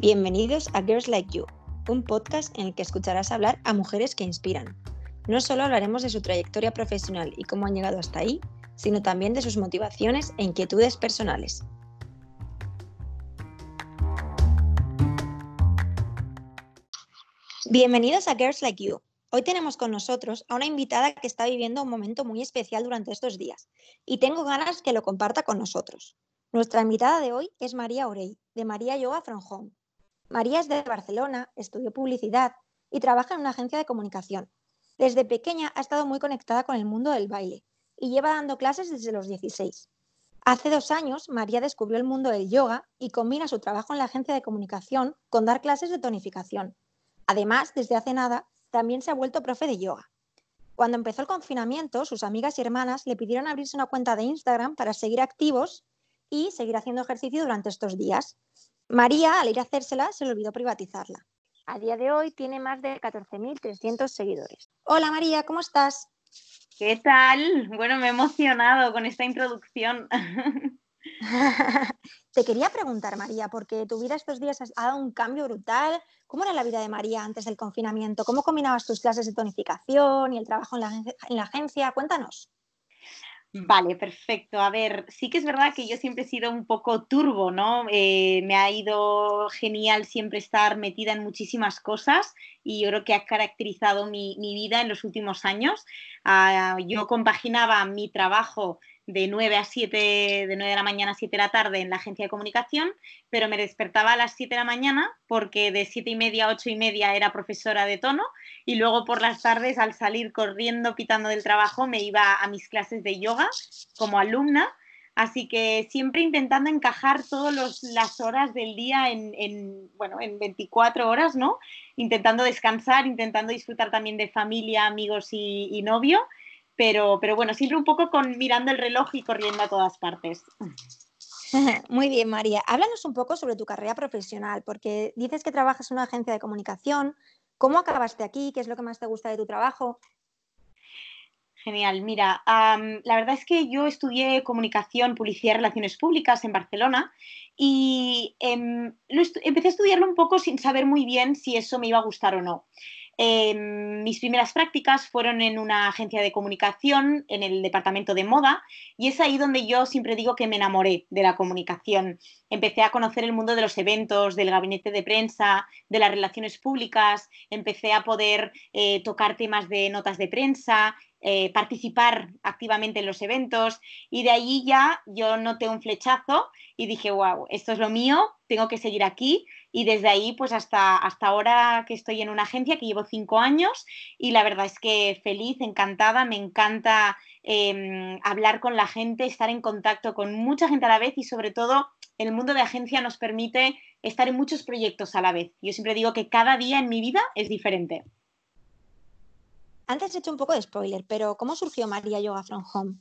Bienvenidos a Girls Like You, un podcast en el que escucharás hablar a mujeres que inspiran. No solo hablaremos de su trayectoria profesional y cómo han llegado hasta ahí, sino también de sus motivaciones e inquietudes personales. Bienvenidos a Girls Like You. Hoy tenemos con nosotros a una invitada que está viviendo un momento muy especial durante estos días y tengo ganas que lo comparta con nosotros. Nuestra invitada de hoy es María Orey, de María Yoga From Home. María es de Barcelona, estudió publicidad y trabaja en una agencia de comunicación. Desde pequeña ha estado muy conectada con el mundo del baile y lleva dando clases desde los 16. Hace dos años, María descubrió el mundo del yoga y combina su trabajo en la agencia de comunicación con dar clases de tonificación. Además, desde hace nada, también se ha vuelto profe de yoga. Cuando empezó el confinamiento, sus amigas y hermanas le pidieron abrirse una cuenta de Instagram para seguir activos y seguir haciendo ejercicio durante estos días. María, al ir a hacérsela, se le olvidó privatizarla. A día de hoy tiene más de 14.300 seguidores. Hola María, ¿cómo estás? ¿Qué tal? Bueno, me he emocionado con esta introducción. Te quería preguntar, María, porque tu vida estos días ha dado un cambio brutal. ¿Cómo era la vida de María antes del confinamiento? ¿Cómo combinabas tus clases de tonificación y el trabajo en la, en la agencia? Cuéntanos. Vale, perfecto. A ver, sí que es verdad que yo siempre he sido un poco turbo, ¿no? Eh, me ha ido genial siempre estar metida en muchísimas cosas y yo creo que ha caracterizado mi, vida en los últimos años. Ah, yo compaginaba mi trabajo de 9 a 7, de 9 de la mañana a 7 de la tarde en la agencia de comunicación, pero me despertaba a las 7 de la mañana porque de 7 y media a 8 y media era profesora de tono y luego por las tardes al salir corriendo, pitando del trabajo, me iba a mis clases de yoga como alumna. Así que siempre intentando encajar todas las horas del día en, bueno, en 24 horas, ¿no? Intentando descansar, intentando disfrutar también de familia, amigos y novio pero, pero bueno, siempre un poco con mirando el reloj y corriendo a todas partes. Muy bien, María. Háblanos un poco sobre tu carrera profesional, porque dices que trabajas en una agencia de comunicación. ¿Cómo acabaste aquí? ¿Qué es lo que más te gusta de tu trabajo? Genial, mira, la verdad es que yo estudié comunicación, publicidad y relaciones públicas en Barcelona y em, empecé a estudiarlo un poco sin saber muy bien si eso me iba a gustar o no. Em, mis primeras prácticas fueron en una agencia de comunicación, en el departamento de moda, y es ahí donde yo siempre digo que me enamoré de la comunicación. Empecé a conocer el mundo de los eventos, del gabinete de prensa, de las relaciones públicas, empecé a poder eh, tocar temas de notas de prensa, eh, participar activamente en los eventos y de allí ya yo noté un flechazo y dije, wow, esto es lo mío, tengo que seguir aquí y desde ahí pues hasta, hasta ahora que estoy en una agencia que llevo cinco años y la verdad es que feliz, encantada, me encanta em, hablar con la gente, estar en contacto con mucha gente a la vez y sobre todo el mundo de agencia nos permite estar en muchos proyectos a la vez. Yo siempre digo que cada día en mi vida es diferente. Antes he hecho un poco de spoiler, pero ¿cómo surgió María Yoga From Home?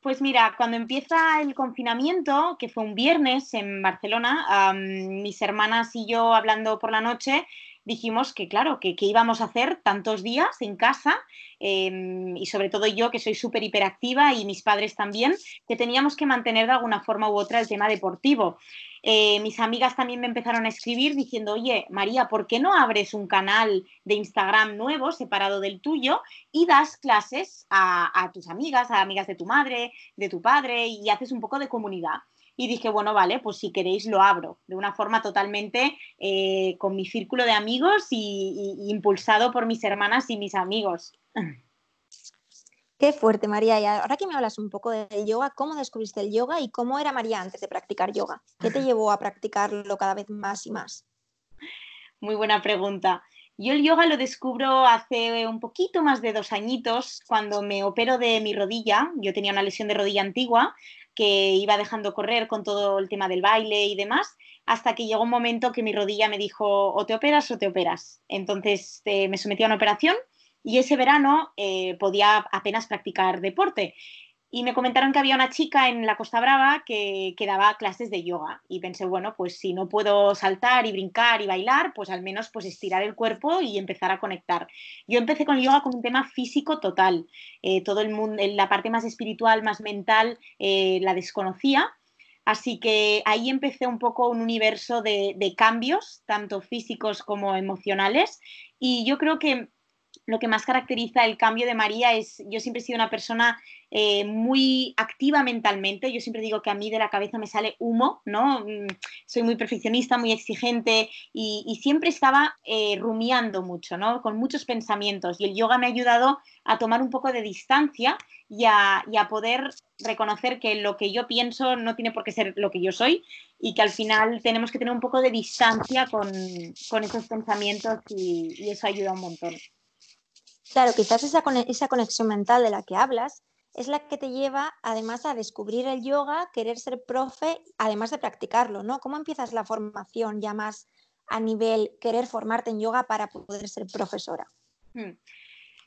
Pues mira, cuando empieza el confinamiento, que fue un viernes en Barcelona, mis hermanas y yo hablando por la noche, dijimos que, claro, que, íbamos a hacer tantos días en casa em, y sobre todo yo, que soy súper hiperactiva y mis padres también, que teníamos que mantener de alguna forma u otra el tema deportivo. Eh, mis amigas también me empezaron a escribir diciendo, oye, María, ¿por qué no abres un canal de Instagram nuevo, separado del tuyo, y das clases a tus amigas, a amigas de tu madre, de tu padre, y haces un poco de comunidad? Y dije, bueno, vale, pues si queréis lo abro de una forma totalmente eh, con mi círculo de amigos y, impulsado por mis hermanas y mis amigos. Qué fuerte, María. Y ahora que me hablas un poco del yoga, ¿cómo descubriste el yoga y cómo era María antes de practicar yoga? ¿Qué te llevó a practicarlo cada vez más y más? Muy buena pregunta. Yo el yoga lo descubro hace un poquito más de dos añitos, cuando me opero de mi rodilla. Yo tenía una lesión de rodilla antigua que iba dejando correr con todo el tema del baile y demás, hasta que llegó un momento que mi rodilla me dijo o te operas o te operas. Entonces eh, me sometí a una operación y ese verano eh, podía apenas practicar deporte. Y me comentaron que había una chica en la Costa Brava que, que, daba clases de yoga. Y pensé, bueno, pues si no puedo saltar y brincar y bailar, pues al menos pues estirar el cuerpo y empezar a conectar. Yo empecé con el yoga con un tema físico total. Eh, todo el mundo, la parte más espiritual, más mental, eh, la desconocía Así que ahí empecé un poco un universo de, de cambios, tanto físicos como emocionales. Y yo creo que lo que más caracteriza el cambio de María es, yo siempre he sido una persona eh, muy activa mentalmente, yo siempre digo que a mí de la cabeza me sale humo, ¿no? Mm, soy muy perfeccionista, muy exigente y, siempre estaba eh, rumiando mucho, ¿no? Con muchos pensamientos y el yoga me ha ayudado a tomar un poco de distancia y a, poder reconocer que lo que yo pienso no tiene por qué ser lo que yo soy y que al final tenemos que tener un poco de distancia con, esos pensamientos y eso ayuda un montón. Claro, quizás esa, esa conexión mental de la que hablas es la que te lleva además a descubrir el yoga, querer ser profe, además de practicarlo, ¿no? ¿Cómo empiezas la formación ya más a nivel querer formarte en yoga para poder ser profesora? Hmm.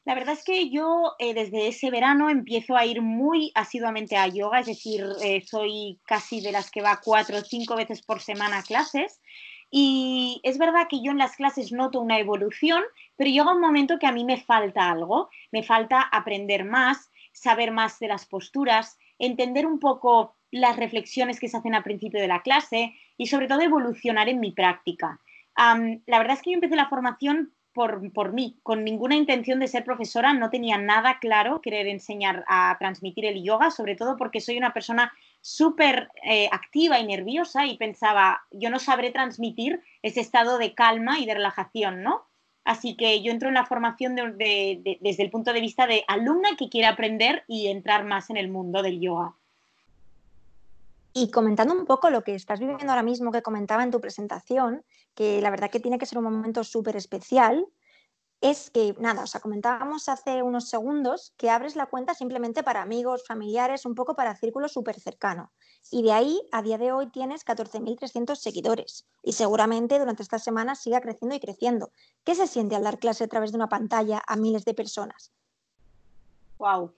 La verdad es que yo eh, desde ese verano empiezo a ir muy asiduamente a yoga, es decir, eh, soy casi de las que va cuatro o cinco veces por semana a clases y es verdad que yo en las clases noto una evolución, pero llega un momento que a mí me falta algo, me falta aprender más, saber más de las posturas, entender un poco las reflexiones que se hacen al principio de la clase y sobre todo evolucionar en mi práctica. la verdad es que yo empecé la formación por, por, mí, con ninguna intención de ser profesora, no tenía nada claro querer enseñar a transmitir el yoga, sobre todo porque soy una persona súper eh, activa y nerviosa y pensaba, yo no sabré transmitir ese estado de calma y de relajación, ¿no? Así que yo entro en la formación desde el punto de vista de alumna que quiere aprender y entrar más en el mundo del yoga. Y comentando un poco lo que estás viviendo ahora mismo, que comentaba en tu presentación, que la verdad que tiene que ser un momento súper especial, es que, nada, o sea, comentábamos hace unos segundos que abres la cuenta simplemente para amigos, familiares, un poco para círculo súper cercano. Y de ahí, a día de hoy, tienes 14.300 seguidores. Y seguramente durante estas semanas siga creciendo y creciendo. ¿Qué se siente al dar clase a través de una pantalla a miles de personas? Wow.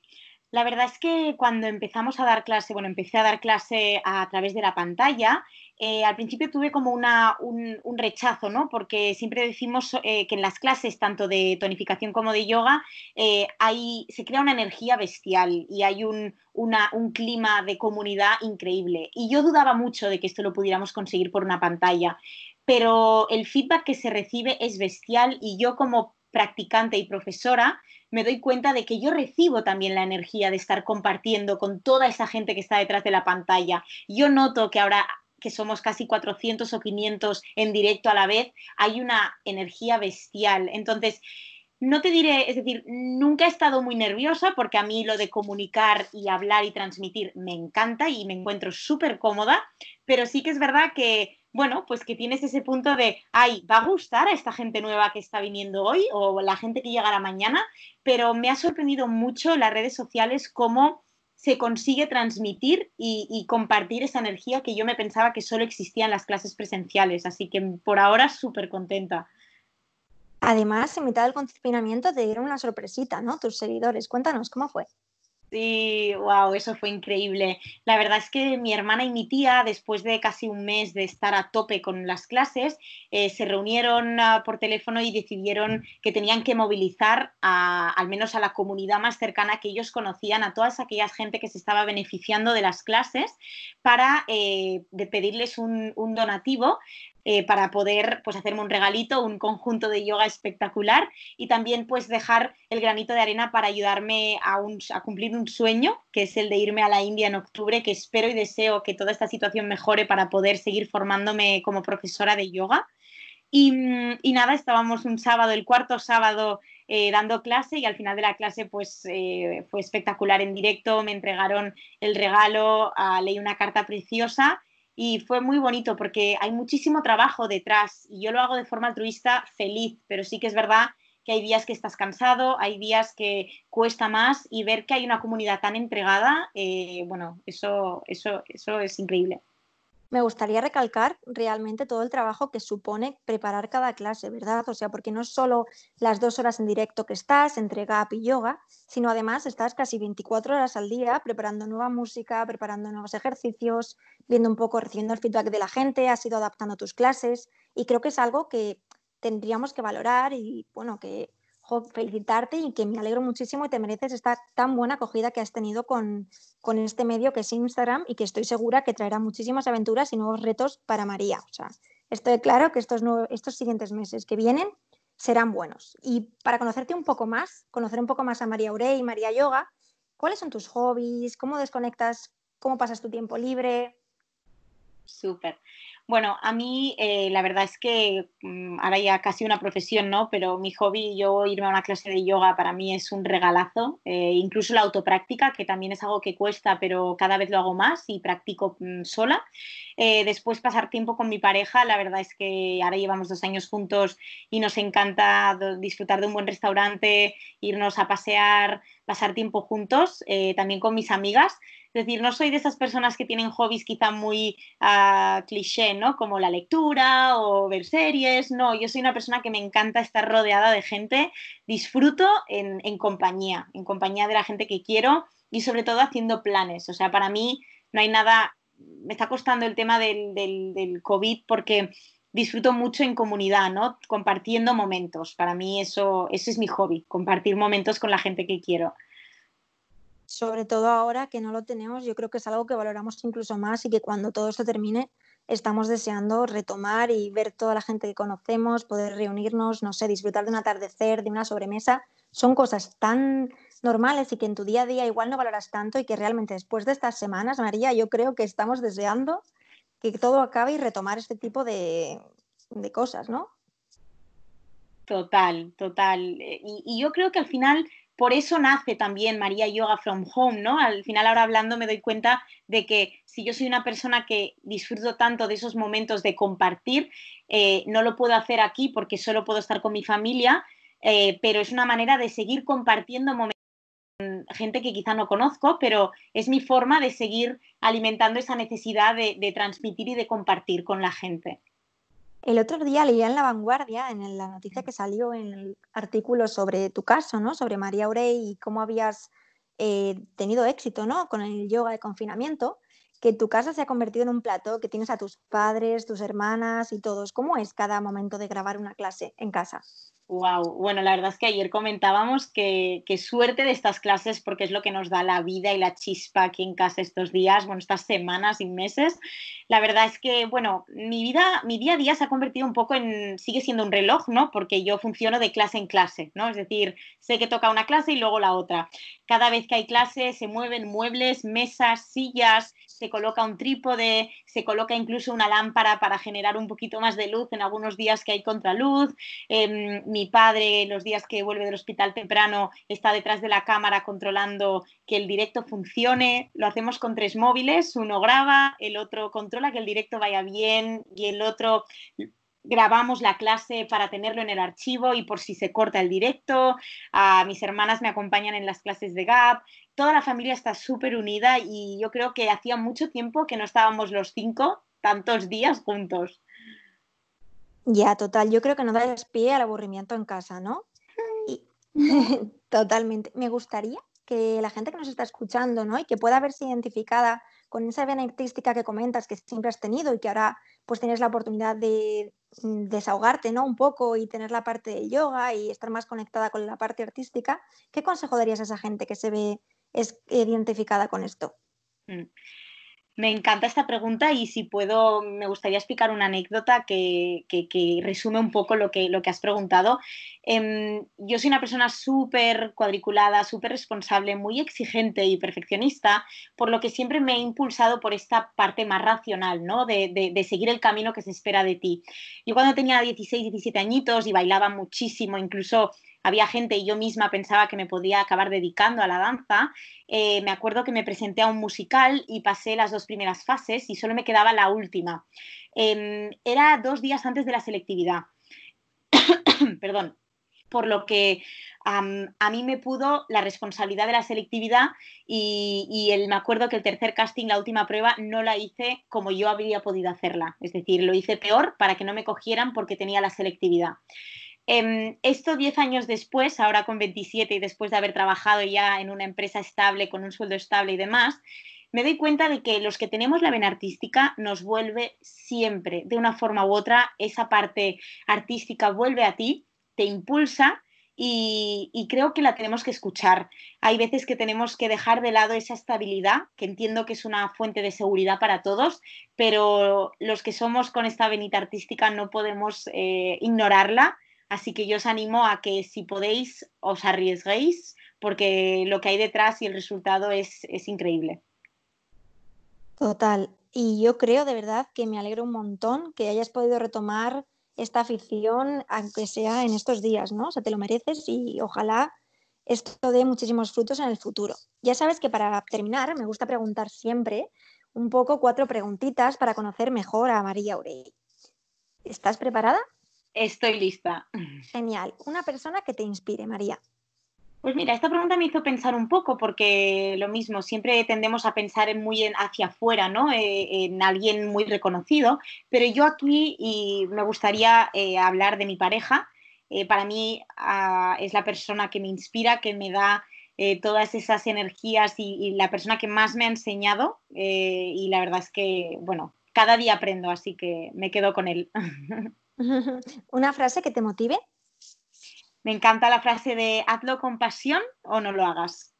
La verdad es que cuando empezamos a dar clase, bueno, empecé a dar clase a través de la pantalla, eh, al principio tuve como una, un, rechazo, ¿no? Porque siempre decimos eh, que en las clases, tanto de tonificación como de yoga, eh, hay, se crea una energía bestial y hay un, un clima de comunidad increíble. Y yo dudaba mucho de que esto lo pudiéramos conseguir por una pantalla, pero el feedback que se recibe es bestial y yo como practicante y profesora me doy cuenta de que yo recibo también la energía de estar compartiendo con toda esa gente que está detrás de la pantalla. Yo noto que ahora que somos casi 400 o 500 en directo a la vez, hay una energía bestial. Entonces, no te diré, es decir, nunca he estado muy nerviosa porque a mí lo de comunicar y hablar y transmitir me encanta y me encuentro súper cómoda, pero sí que es verdad que, bueno, pues que tienes ese punto de, ay, va a gustar a esta gente nueva que está viniendo hoy o la gente que llegará mañana, pero me ha sorprendido mucho las redes sociales cómo se consigue transmitir y, compartir esa energía que yo me pensaba que solo existía en las clases presenciales. Así que por ahora súper contenta. Además, en mitad del confinamiento te dieron una sorpresita, ¿no? Tus seguidores. Cuéntanos, ¿cómo fue? Sí, wow, eso fue increíble. La verdad es que mi hermana y mi tía, después de casi un mes de estar a tope con las clases, eh, se reunieron ah, por teléfono y decidieron que tenían que movilizar al menos a la comunidad más cercana que ellos conocían, a todas aquellas gente que se estaba beneficiando de las clases, para eh, pedirles un, un donativo eh, para poder pues, hacerme un regalito, un conjunto de yoga espectacular y también pues dejar el granito de arena para ayudarme a, cumplir un sueño, que es el de irme a la India en octubre, que espero y deseo que toda esta situación mejore para poder seguir formándome como profesora de yoga. Y, nada, estábamos un sábado, el cuarto sábado, eh, dando clase y al final de la clase pues eh, fue espectacular en directo, me entregaron el regalo, ah, leí una carta preciosa y fue muy bonito porque hay muchísimo trabajo detrás y yo lo hago de forma altruista feliz, pero sí que es verdad que hay días que estás cansado, hay días que cuesta más y ver que hay una comunidad tan entregada, eh, bueno, eso, eso, eso es increíble me gustaría recalcar realmente todo el trabajo que supone preparar cada clase, ¿verdad? O sea, porque no es solo las dos horas en directo que estás entre GAP y yoga, sino además estás casi 24 horas al día preparando nueva música, preparando nuevos ejercicios, viendo un poco, recibiendo el feedback de la gente, has ido adaptando tus clases y creo que es algo que tendríamos que valorar y, bueno, que felicitarte y que me alegro muchísimo y te mereces esta tan buena acogida que has tenido con, con, este medio que es Instagram y que estoy segura que traerá muchísimas aventuras y nuevos retos para María. O sea, estoy claro que estos, estos siguientes meses que vienen serán buenos. Y para conocerte un poco más, conocer un poco más a María Urey y María Yoga, ¿cuáles son tus hobbies? ¿Cómo desconectas? ¿Cómo pasas tu tiempo libre? Súper. Bueno, a mí eh, la verdad es que mm, ahora ya casi una profesión, ¿no? Pero mi hobby, yo irme a una clase de yoga para mí es un regalazo. Eh, incluso la autopráctica, que también es algo que cuesta, pero cada vez lo hago más y practico mm, sola. Eh, después pasar tiempo con mi pareja, la verdad es que ahora llevamos dos años juntos y nos encanta disfrutar de un buen restaurante, irnos a pasear, pasar tiempo juntos, también con mis amigas. Es decir, no soy de esas personas que tienen hobbies quizá muy uh, cliché, ¿no? Como la lectura o ver series. No, yo soy una persona que me encanta estar rodeada de gente. Disfruto en, compañía, en compañía de la gente que quiero y sobre todo haciendo planes. O sea, para mí no hay nada, me está costando el tema del, del, COVID porque disfruto mucho en comunidad, ¿no? Compartiendo momentos. Para mí eso, eso es mi hobby, compartir momentos con la gente que quiero sobre todo ahora que no lo tenemos, yo creo que es algo que valoramos incluso más y que cuando todo esto termine estamos deseando retomar y ver toda la gente que conocemos, poder reunirnos, no sé, disfrutar de un atardecer, de una sobremesa. Son cosas tan normales y que en tu día a día igual no valoras tanto y que realmente después de estas semanas, María, yo creo que estamos deseando que todo acabe y retomar este tipo de, de cosas, ¿no? Total, total. Y, y, yo creo que al final por eso nace también María Yoga from Home, ¿no? Al final ahora hablando me doy cuenta de que si yo soy una persona que disfruto tanto de esos momentos de compartir, eh, no lo puedo hacer aquí porque solo puedo estar con mi familia, eh, pero es una manera de seguir compartiendo momentos con gente que quizá no conozco, pero es mi forma de seguir alimentando esa necesidad de transmitir y de compartir con la gente. El otro día leía en La Vanguardia, en la noticia que salió en el artículo sobre tu caso, ¿no? Sobre María Urey y cómo habías eh, tenido éxito, ¿no? Con el yoga de confinamiento, que tu casa se ha convertido en un plató, que tienes a tus padres, tus hermanas y todos. ¿Cómo es cada momento de grabar una clase en casa? Wow, bueno, la verdad es que ayer comentábamos que, suerte de estas clases porque es lo que nos da la vida y la chispa aquí en casa estos días, bueno, estas semanas y meses. La verdad es que, bueno, mi vida, mi día a día se ha convertido un poco en, sigue siendo un reloj, ¿no? Porque yo funciono de clase en clase, ¿no? Es decir, sé que toca una clase y luego la otra. Cada vez que hay clase se mueven muebles, mesas, sillas, se coloca un trípode, se coloca incluso una lámpara para generar un poquito más de luz en algunos días que hay contraluz. Eh, mi padre, los días que vuelve del hospital temprano, está detrás de la cámara controlando que el directo funcione. Lo hacemos con tres móviles, uno graba, el otro controla que el directo vaya bien y el otro grabamos la clase para tenerlo en el archivo y por si se corta el directo. Mis hermanas me acompañan en las clases de GAP toda la familia está súper unida y yo creo que hacía mucho tiempo que no estábamos los cinco tantos días juntos. Ya, total, yo creo que no da pie al aburrimiento en casa, ¿no? Totalmente. Me gustaría que la gente que nos está escuchando, ¿no? Y que pueda verse identificada con esa vena artística que comentas que siempre has tenido y que ahora pues tienes la oportunidad de mm, desahogarte, ¿no? Un poco y tener la parte de yoga y estar más conectada con la parte artística, ¿qué consejo darías a esa gente que se ve es identificada con esto? Mm. Me encanta esta pregunta y si puedo, me gustaría explicar una anécdota que, resume un poco lo que, lo que has preguntado. Em, yo soy una persona súper cuadriculada, súper responsable, muy exigente y perfeccionista, por lo que siempre me he impulsado por esta parte más racional, ¿no? De, de seguir el camino que se espera de ti. Yo cuando tenía 16, 17 añitos y bailaba muchísimo, incluso había gente y yo misma pensaba que me podía acabar dedicando a la danza, eh, me acuerdo que me presenté a un musical y pasé las dos primeras fases y solo me quedaba la última. Em, era dos días antes de la selectividad. Perdón. Por lo que a mí me pudo la responsabilidad de la selectividad y, y el, me acuerdo que el tercer casting, la última prueba, no la hice como yo habría podido hacerla. Es decir, lo hice peor para que no me cogieran porque tenía la selectividad. Em, esto 10 años después, ahora con 27 y después de haber trabajado ya en una empresa estable, con un sueldo estable y demás, me doy cuenta de que los que tenemos la vena artística nos vuelve siempre, de una forma u otra, esa parte artística vuelve a ti, te impulsa y, creo que la tenemos que escuchar. Hay veces que tenemos que dejar de lado esa estabilidad, que entiendo que es una fuente de seguridad para todos, pero los que somos con esta venita artística no podemos eh, ignorarla. Así que yo os animo a que si podéis os arriesguéis, porque lo que hay detrás y el resultado es, es increíble. Total. Y yo creo de verdad que me alegro un montón que hayas podido retomar esta afición, aunque sea en estos días, ¿no? O sea, te lo mereces y ojalá esto dé muchísimos frutos en el futuro. Ya sabes que para terminar me gusta preguntar siempre un poco cuatro preguntitas para conocer mejor a María Aurey. ¿Estás preparada? Estoy lista. Genial. Una persona que te inspire, María. Pues mira, esta pregunta me hizo pensar un poco porque lo mismo, siempre tendemos a pensar muy hacia afuera, ¿no? Eh, en alguien muy reconocido, pero yo aquí y me gustaría eh, hablar de mi pareja. Eh, para mí ah, es la persona que me inspira, que me da todas esas energías y, y, la persona que más me ha enseñado y la verdad es que, bueno, cada día aprendo, así que me quedo con él. ¿Una frase que te motive? Me encanta la frase de hazlo con pasión o no lo hagas.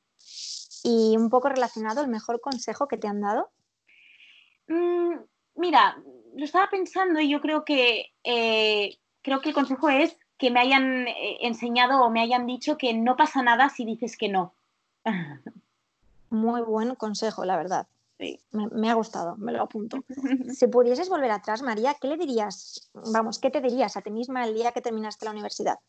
Y un poco relacionado, el mejor consejo que te han dado. Mm, mira, lo estaba pensando y yo creo que eh, creo que el consejo es que me hayan eh, enseñado o me hayan dicho que no pasa nada si dices que no. Muy buen consejo, la verdad. Sí. Me, me, ha gustado, me lo apunto. si pudieses volver atrás, María, ¿qué le dirías? Vamos, ¿qué te dirías a ti misma el día que terminaste la universidad?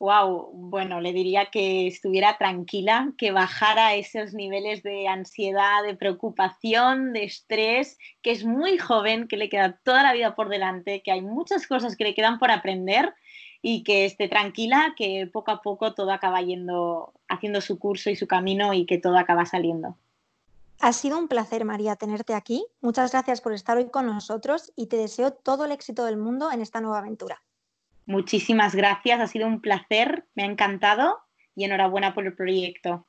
Wow, bueno, le diría que estuviera tranquila, que bajara esos niveles de ansiedad, de preocupación, de estrés, que es muy joven, que le queda toda la vida por delante, que hay muchas cosas que le quedan por aprender y que esté tranquila, que poco a poco todo acaba yendo, haciendo su curso y su camino y que todo acaba saliendo. Ha sido un placer, María, tenerte aquí. Muchas gracias por estar hoy con nosotros y te deseo todo el éxito del mundo en esta nueva aventura. Muchísimas gracias, ha sido un placer, me ha encantado y enhorabuena por el proyecto.